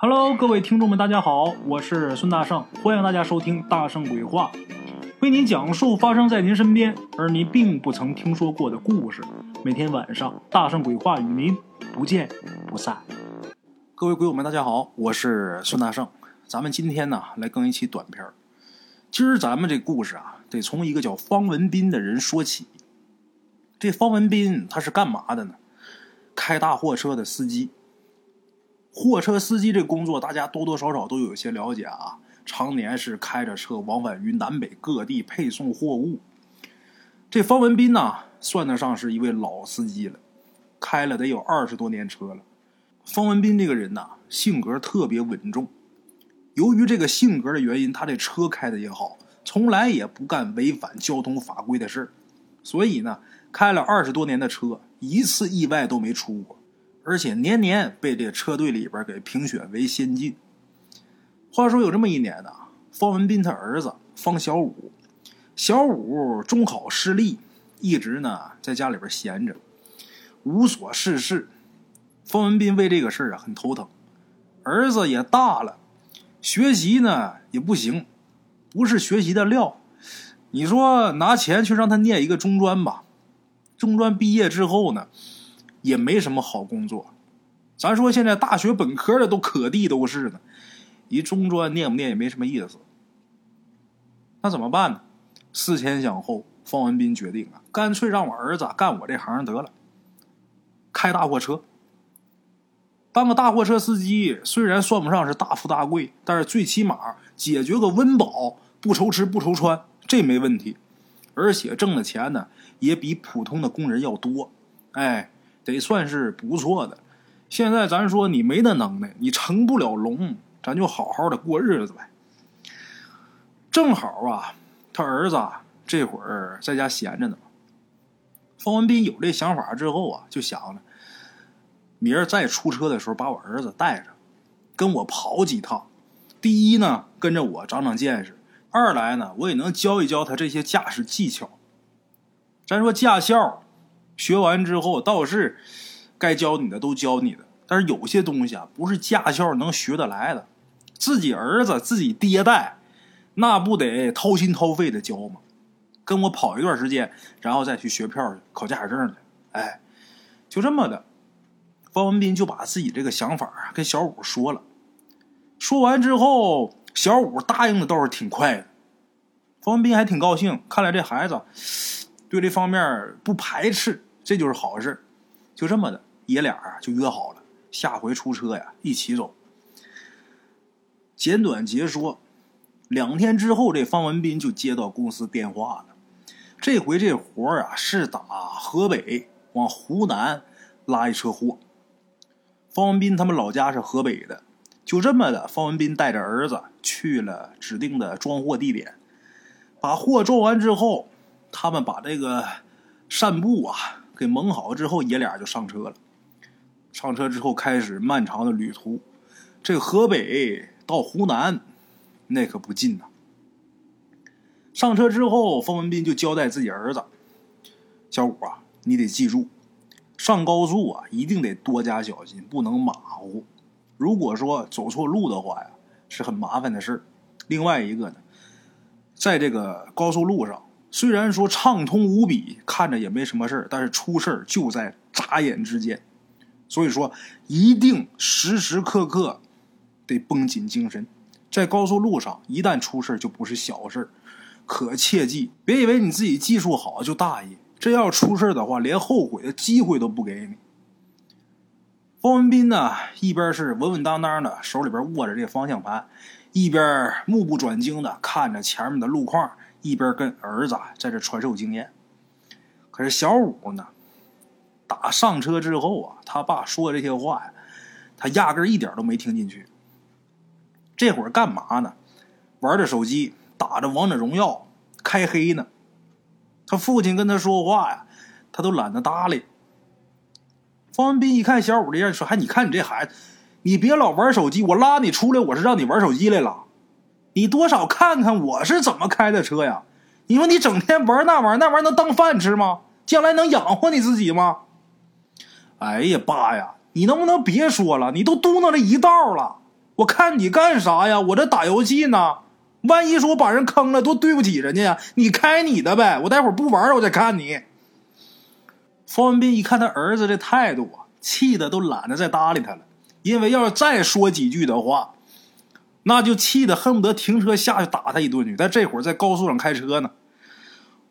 Hello，各位听众们，大家好，我是孙大圣，欢迎大家收听《大圣鬼话》，为您讲述发生在您身边而您并不曾听说过的故事。每天晚上，《大圣鬼话》与您不见不散。各位鬼友们，大家好，我是孙大圣，咱们今天呢来更一期短片儿。今儿咱们这故事啊，得从一个叫方文斌的人说起。这方文斌他是干嘛的呢？开大货车的司机。货车司机这工作，大家多多少少都有些了解啊。常年是开着车往返于南北各地配送货物。这方文斌呐，算得上是一位老司机了，开了得有二十多年车了。方文斌这个人呐，性格特别稳重。由于这个性格的原因，他这车开的也好，从来也不干违反交通法规的事，所以呢，开了二十多年的车，一次意外都没出过。而且年年被这车队里边给评选为先进。话说有这么一年呢，方文斌他儿子方小武，小武中考失利，一直呢在家里边闲着，无所事事。方文斌为这个事儿啊很头疼。儿子也大了，学习呢也不行，不是学习的料。你说拿钱去让他念一个中专吧，中专毕业之后呢？也没什么好工作，咱说现在大学本科的都可地都是呢，一中专念不念也没什么意思。那怎么办呢？思前想后，方文斌决定啊，干脆让我儿子干我这行得了，开大货车。当个大货车司机，虽然算不上是大富大贵，但是最起码解决个温饱，不愁吃不愁穿，这没问题。而且挣的钱呢，也比普通的工人要多。哎。得算是不错的。现在咱说你没那能耐，你成不了龙，咱就好好的过日子呗。正好啊，他儿子这会儿在家闲着呢。方文斌有这想法之后啊，就想着明儿再出车的时候，把我儿子带着，跟我跑几趟。第一呢，跟着我长长见识；二来呢，我也能教一教他这些驾驶技巧。咱说驾校。学完之后倒是该教你的都教你的，但是有些东西啊不是驾校能学得来的。自己儿子自己爹带，那不得掏心掏肺的教吗？跟我跑一段时间，然后再去学票去考驾驶证去。哎，就这么的，方文斌就把自己这个想法跟小五说了。说完之后，小五答应的倒是挺快的。方文斌还挺高兴，看来这孩子对这方面不排斥。这就是好事，就这么的，爷俩啊就约好了，下回出车呀一起走。简短截说，两天之后，这方文斌就接到公司电话了。这回这活啊是打河北往湖南拉一车货。方文斌他们老家是河北的，就这么的，方文斌带着儿子去了指定的装货地点，把货装完之后，他们把这个扇布啊。给蒙好之后，爷俩就上车了。上车之后，开始漫长的旅途。这河北到湖南，那可不近呐。上车之后，方文斌就交代自己儿子：“小五啊，你得记住，上高速啊，一定得多加小心，不能马虎。如果说走错路的话呀，是很麻烦的事另外一个呢，在这个高速路上。”虽然说畅通无比，看着也没什么事但是出事就在眨眼之间。所以说，一定时时刻刻得绷紧精神。在高速路上，一旦出事就不是小事可切记，别以为你自己技术好就大意。这要出事的话，连后悔的机会都不给你。方文斌呢，一边是稳稳当当的，手里边握着这方向盘，一边目不转睛的看着前面的路况。一边跟儿子在这传授经验，可是小五呢，打上车之后啊，他爸说这些话呀，他压根一点都没听进去。这会儿干嘛呢？玩着手机，打着王者荣耀，开黑呢。他父亲跟他说话呀，他都懒得搭理。方文斌一看小五这样，说：“还你看你这孩子，你别老玩手机，我拉你出来，我是让你玩手机来了。”你多少看看我是怎么开的车呀？你说你整天玩那玩意儿，那玩意儿能当饭吃吗？将来能养活你自己吗？哎呀，爸呀，你能不能别说了？你都嘟囔了一道了，我看你干啥呀？我这打游戏呢，万一说我把人坑了，多对不起人家呀！你开你的呗，我待会儿不玩了我再看你。方文斌一看他儿子这态度啊，气的都懒得再搭理他了。因为要是再说几句的话，那就气得恨不得停车下去打他一顿去。但这会儿在高速上开车呢，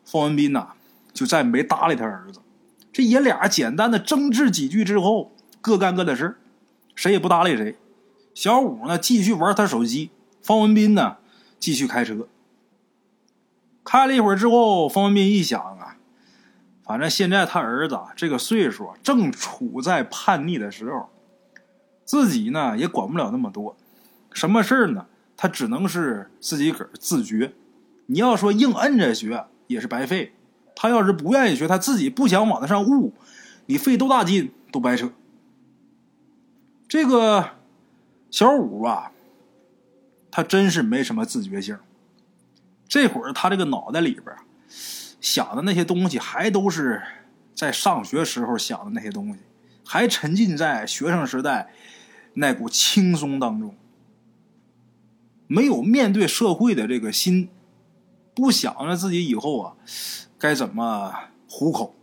方文斌呐，就再没搭理他儿子。这爷俩简单的争执几句之后，各干各的事谁也不搭理谁。小五呢，继续玩他手机；方文斌呢，继续开车。开了一会儿之后，方文斌一想啊，反正现在他儿子这个岁数正处在叛逆的时候，自己呢也管不了那么多。什么事儿呢？他只能是自己个儿自觉。你要说硬摁着学也是白费。他要是不愿意学，他自己不想往那上悟，你费多大劲都白扯。这个。小五啊，他真是没什么自觉性。这会儿他这个脑袋里边想的那些东西，还都是在上学时候想的那些东西，还沉浸在学生时代那股轻松当中，没有面对社会的这个心，不想着自己以后啊该怎么糊口，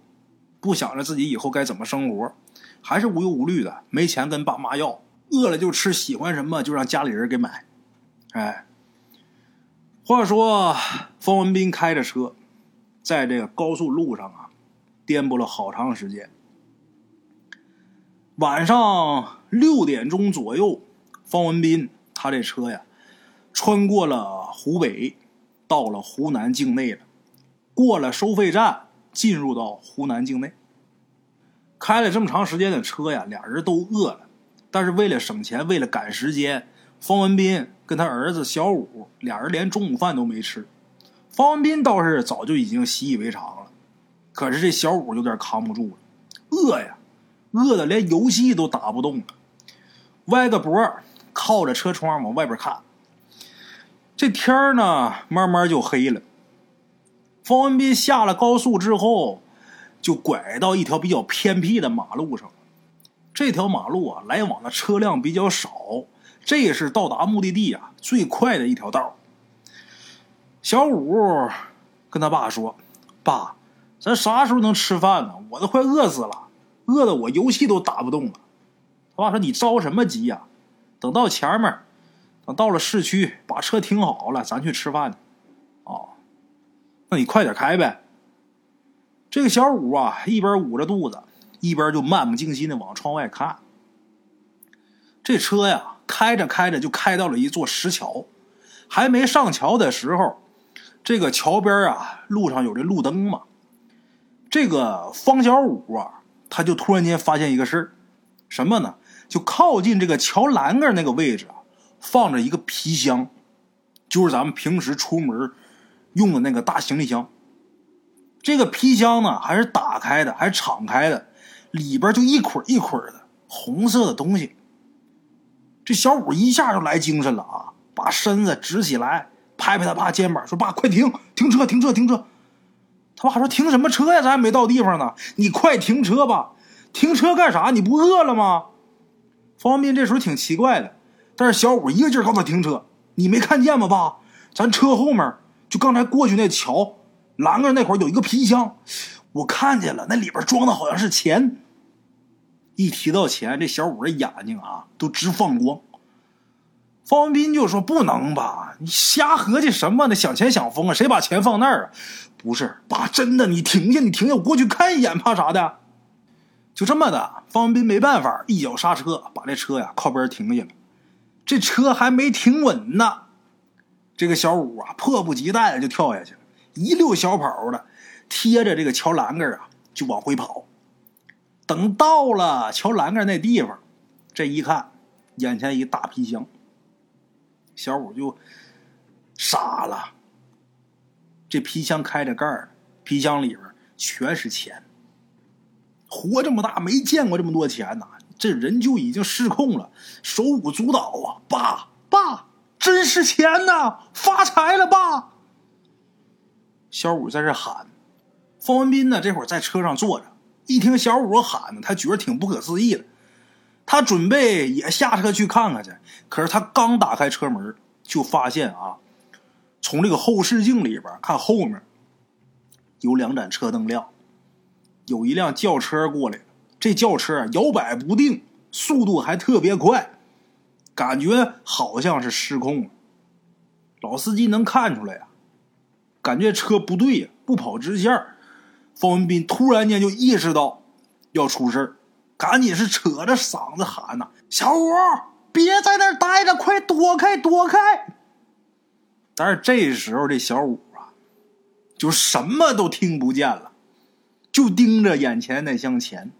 不想着自己以后该怎么生活，还是无忧无虑的，没钱跟爸妈要。饿了就吃，喜欢什么就让家里人给买。哎，话说方文斌开着车，在这个高速路上啊，颠簸了好长时间。晚上六点钟左右，方文斌他这车呀，穿过了湖北，到了湖南境内了。过了收费站，进入到湖南境内。开了这么长时间的车呀，俩人都饿了。但是为了省钱，为了赶时间，方文斌跟他儿子小五俩人连中午饭都没吃。方文斌倒是早就已经习以为常了，可是这小五有点扛不住了，饿呀，饿的连游戏都打不动了，歪个脖靠着车窗往外边看。这天呢，慢慢就黑了。方文斌下了高速之后，就拐到一条比较偏僻的马路上。这条马路啊，来往的车辆比较少，这也是到达目的地啊最快的一条道。小五跟他爸说：“爸，咱啥时候能吃饭呢？我都快饿死了，饿的我游戏都打不动了。”他爸说：“你着什么急呀？等到前面，等到了市区，把车停好了，咱去吃饭去。”哦，那你快点开呗。这个小五啊，一边捂着肚子。一边就漫不经心的往窗外看，这车呀开着开着就开到了一座石桥，还没上桥的时候，这个桥边啊路上有这路灯嘛，这个方小五啊他就突然间发现一个事儿，什么呢？就靠近这个桥栏杆那个位置啊，放着一个皮箱，就是咱们平时出门用的那个大行李箱。这个皮箱呢还是打开的，还是敞开的。里边就一捆一捆的红色的东西，这小五一下就来精神了啊，把身子直起来，拍拍他爸肩膀，说：“爸，快停，停车，停车，停车！”他爸说：“停什么车呀？咱还没到地方呢，你快停车吧！停车干啥？你不饿了吗？”方便这时候挺奇怪的，但是小五一个劲儿告诉他停车：“你没看见吗，爸？咱车后面就刚才过去那桥栏杆那块有一个皮箱，我看见了，那里边装的好像是钱。”一提到钱，这小五的眼睛啊都直放光。方文斌就说：“不能吧？你瞎合计什么呢？想钱想疯啊！谁把钱放那儿啊？不是，爸，真的，你停下，你停下，我过去看一眼，怕啥的？就这么的。”方文斌没办法，一脚刹车，把这车呀靠边停下了。这车还没停稳呢，这个小五啊迫不及待的就跳下去了，一溜小跑的贴着这个桥栏杆啊就往回跑。等到了桥栏杆那地方，这一看，眼前一大皮箱，小五就傻了。这皮箱开着盖儿，皮箱里边全是钱。活这么大没见过这么多钱呐，这人就已经失控了，手舞足蹈啊！爸爸，真是钱呐！发财了，爸！小五在这喊。方文斌呢，这会儿在车上坐着。一听小五喊呢，他觉得挺不可思议的。他准备也下车去看看去，可是他刚打开车门，就发现啊，从这个后视镜里边看后面有两盏车灯亮，有一辆轿车过来了。这轿车摇摆不定，速度还特别快，感觉好像是失控了。老司机能看出来呀，感觉车不对呀，不跑直线。方文斌突然间就意识到要出事儿。赶紧是扯着嗓子喊呐：“小五，别在那儿待着，快躲开，躲开！”但是这时候这小五啊，就什么都听不见了，就盯着眼前那箱钱，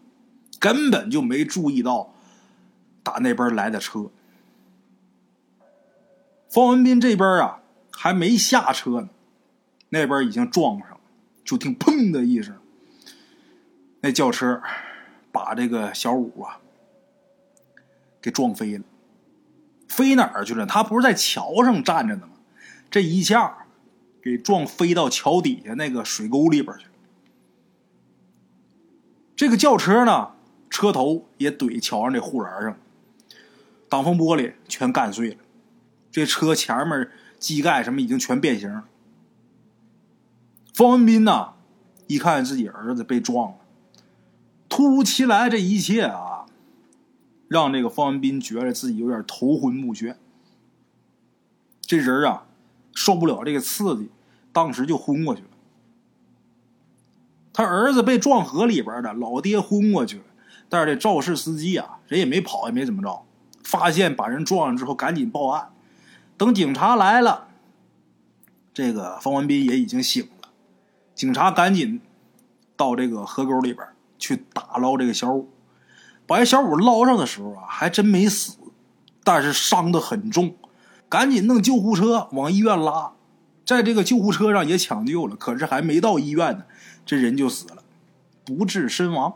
根本就没注意到打那边来的车。方文斌这边啊，还没下车呢，那边已经撞上了，就听“砰”的一声，那轿车。把这个小五啊给撞飞了，飞哪儿去了？他不是在桥上站着呢吗？这一下给撞飞到桥底下那个水沟里边去了。这个轿车呢，车头也怼桥上这护栏上，挡风玻璃全干碎了，这车前面机盖什么已经全变形了。方文斌呐，一看自己儿子被撞了。突如其来，这一切啊，让这个方文斌觉得自己有点头昏目眩。这人啊，受不了这个刺激，当时就昏过去了。他儿子被撞河里边的，老爹昏过去了。但是这肇事司机啊，人也没跑，也没怎么着。发现把人撞了之后，赶紧报案。等警察来了，这个方文斌也已经醒了。警察赶紧到这个河沟里边。去打捞这个小五，把这小五捞上的时候啊，还真没死，但是伤得很重，赶紧弄救护车往医院拉，在这个救护车上也抢救了，可是还没到医院呢，这人就死了，不治身亡。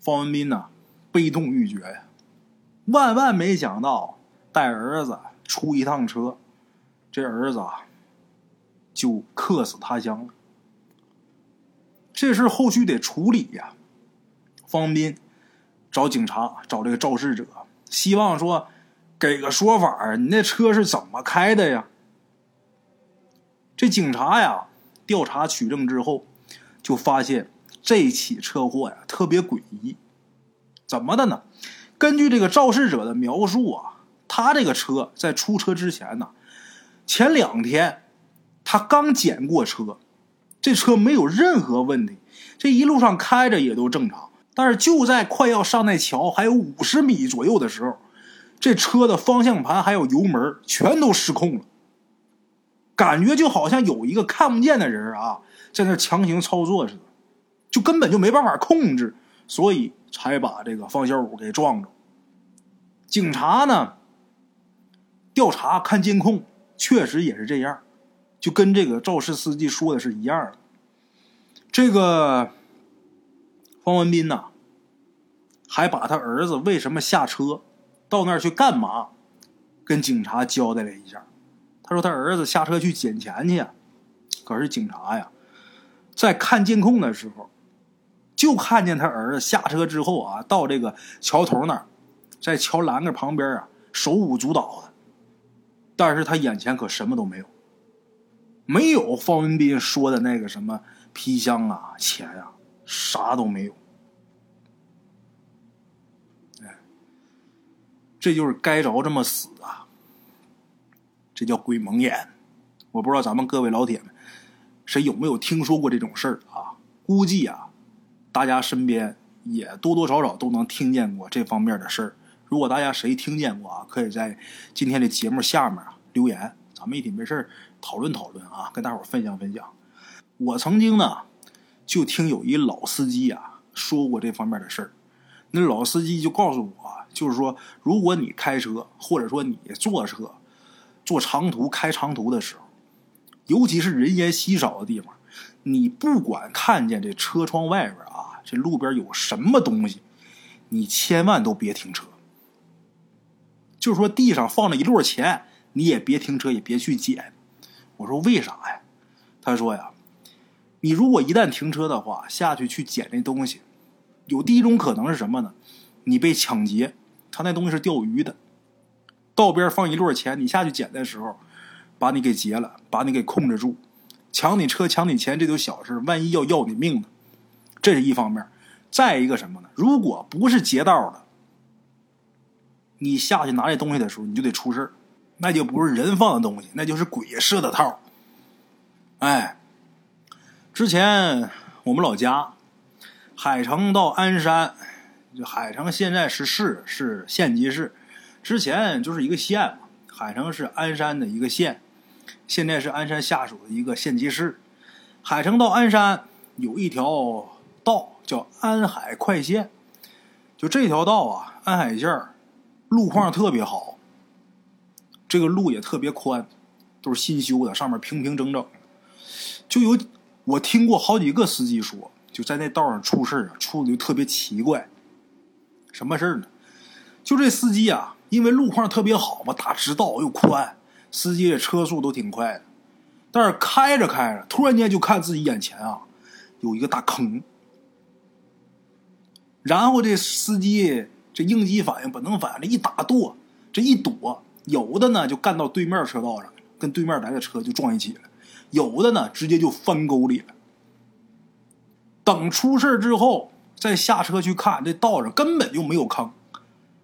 方文斌呢，悲痛欲绝呀，万万没想到带儿子出一趟车，这儿子啊，就客死他乡了。这事后续得处理呀，方斌找警察找这个肇事者，希望说给个说法你那车是怎么开的呀？这警察呀，调查取证之后，就发现这起车祸呀特别诡异。怎么的呢？根据这个肇事者的描述啊，他这个车在出车之前呢，前两天他刚检过车。这车没有任何问题，这一路上开着也都正常。但是就在快要上那桥还有五十米左右的时候，这车的方向盘还有油门全都失控了，感觉就好像有一个看不见的人啊在那强行操作似的，就根本就没办法控制，所以才把这个方小五给撞着。警察呢调查看监控，确实也是这样。就跟这个肇事司机说的是一样的。这个方文斌呐，还把他儿子为什么下车，到那儿去干嘛，跟警察交代了一下。他说他儿子下车去捡钱去，可是警察呀，在看监控的时候，就看见他儿子下车之后啊，到这个桥头那儿，在桥栏杆旁边啊，手舞足蹈的，但是他眼前可什么都没有。没有方文斌说的那个什么皮箱啊、钱啊，啥都没有。哎，这就是该着这么死啊！这叫鬼蒙眼。我不知道咱们各位老铁们，谁有没有听说过这种事儿啊？估计啊，大家身边也多多少少都能听见过这方面的事儿。如果大家谁听见过啊，可以在今天的节目下面啊留言，咱们一起没事。讨论讨论啊，跟大伙分享分享。我曾经呢，就听有一老司机啊说过这方面的事儿。那老司机就告诉我，就是说，如果你开车，或者说你坐车，坐长途开长途的时候，尤其是人烟稀少的地方，你不管看见这车窗外边啊，这路边有什么东西，你千万都别停车。就是说，地上放着一摞钱，你也别停车，也别去捡。我说为啥呀？他说呀，你如果一旦停车的话，下去去捡那东西，有第一种可能是什么呢？你被抢劫，他那东西是钓鱼的，道边放一摞钱，你下去捡的时候，把你给劫了，把你给控制住，抢你车抢你钱这都小事，万一要要你命呢？这是一方面。再一个什么呢？如果不是劫道的，你下去拿这东西的时候，你就得出事那就不是人放的东西，那就是鬼设的套。哎，之前我们老家海城到鞍山，就海城现在是市，是县级市，之前就是一个县。海城是鞍山的一个县，现在是鞍山下属的一个县级市。海城到鞍山有一条道叫安海快线，就这条道啊，安海线路况特别好。这个路也特别宽，都是新修的，上面平平整整。就有我听过好几个司机说，就在那道上出事啊，出的就特别奇怪。什么事呢？就这司机啊，因为路况特别好嘛，大直道又宽，司机的车速都挺快的。但是开着开着，突然间就看自己眼前啊，有一个大坑。然后这司机这应激反应、本能反应，这一打舵，这一躲。有的呢就干到对面车道上，跟对面来的车就撞一起了；有的呢直接就翻沟里了。等出事之后，再下车去看，这道上根本就没有坑，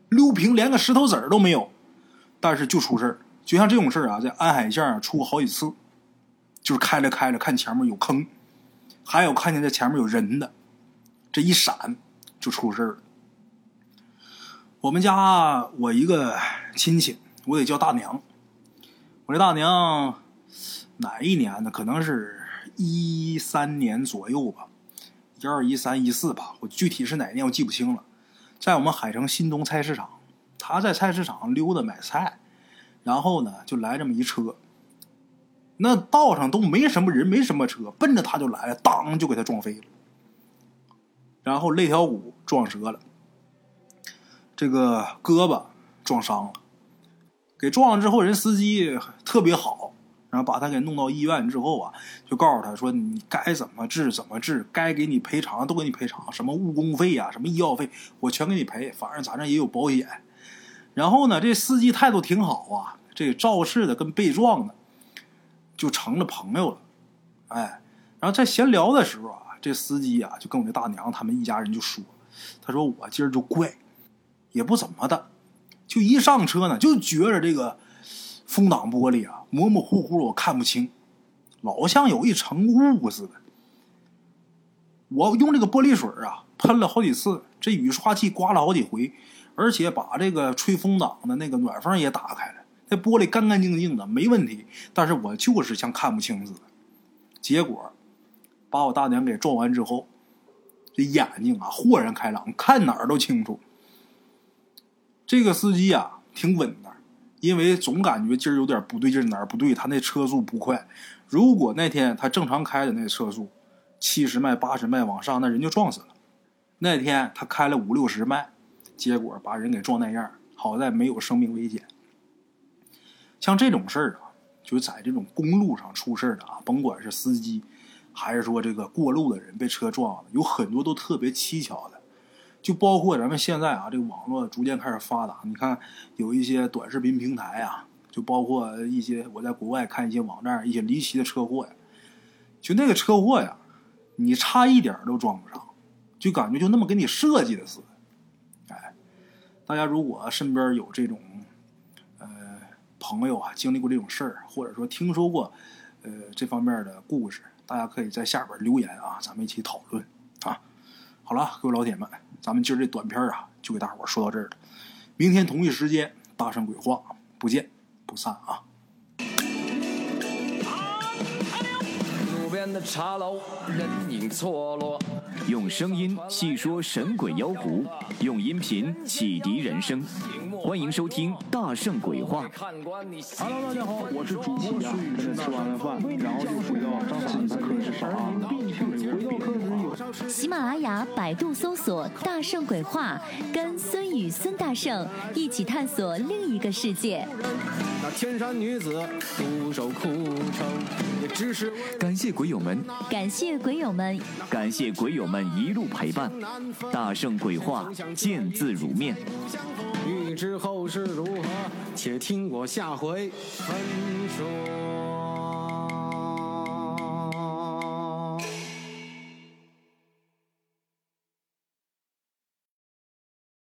溜平连个石头子儿都没有。但是就出事就像这种事啊，在安海县出过好几次，就是开着开着看前面有坑，还有看见这前面有人的，这一闪就出事了。我们家我一个亲戚。我得叫大娘，我这大娘哪一年的？可能是一三年左右吧，一二一三一四吧，我具体是哪年我记不清了。在我们海城新东菜市场，他在菜市场溜达买菜，然后呢就来这么一车，那道上都没什么人，没什么车，奔着他就来了，当就给他撞飞了，然后肋条骨撞折了，这个胳膊撞伤了。给撞了之后，人司机特别好，然后把他给弄到医院之后啊，就告诉他说：“你该怎么治怎么治，该给你赔偿都给你赔偿，什么误工费呀，什么医药费，我全给你赔，反正咱这也有保险。”然后呢，这司机态度挺好啊，这肇事的跟被撞的就成了朋友了，哎，然后在闲聊的时候啊，这司机啊就跟我这大娘他们一家人就说：“他说我今儿就怪，也不怎么的。”就一上车呢，就觉着这个风挡玻璃啊模模糊糊，我看不清，老像有一层雾似的。我用这个玻璃水啊喷了好几次，这雨刷器刮了好几回，而且把这个吹风挡的那个暖风也打开了，那玻璃干干净净的，没问题。但是我就是像看不清似的。结果把我大娘给撞完之后，这眼睛啊豁然开朗，看哪儿都清楚。这个司机啊，挺稳的，因为总感觉今儿有点不对劲，哪儿不对？他那车速不快。如果那天他正常开的那车速，七十迈、八十迈往上，那人就撞死了。那天他开了五六十迈，结果把人给撞那样，好在没有生命危险。像这种事儿啊，就在这种公路上出事儿的啊，甭管是司机，还是说这个过路的人被车撞了，有很多都特别蹊跷的。就包括咱们现在啊，这个网络逐渐开始发达。你看，有一些短视频平台啊，就包括一些我在国外看一些网站，一些离奇的车祸呀。就那个车祸呀，你差一点都撞不上，就感觉就那么给你设计的似的。哎，大家如果身边有这种呃朋友啊，经历过这种事儿，或者说听说过呃这方面的故事，大家可以在下边留言啊，咱们一起讨论啊。好了，各位老铁们。咱们今儿这短片啊，就给大伙说到这儿了。明天同一时间，大圣鬼话，不见不散啊！路边的茶楼，人影错落。用声音细说神鬼妖狐，用音频启迪人生。欢迎收听《大圣鬼话》。Hello，大家好，我是主播孙宇。吃完了饭，然后就百度搜索大圣鬼话，跟孙宇孙大圣一起探索另一个世界。那天山女子独守城，也只是感谢鬼友们，感谢鬼友们，感谢鬼友们一路陪伴。大圣鬼话见字如面，欲知后事如何，且听我下回分说。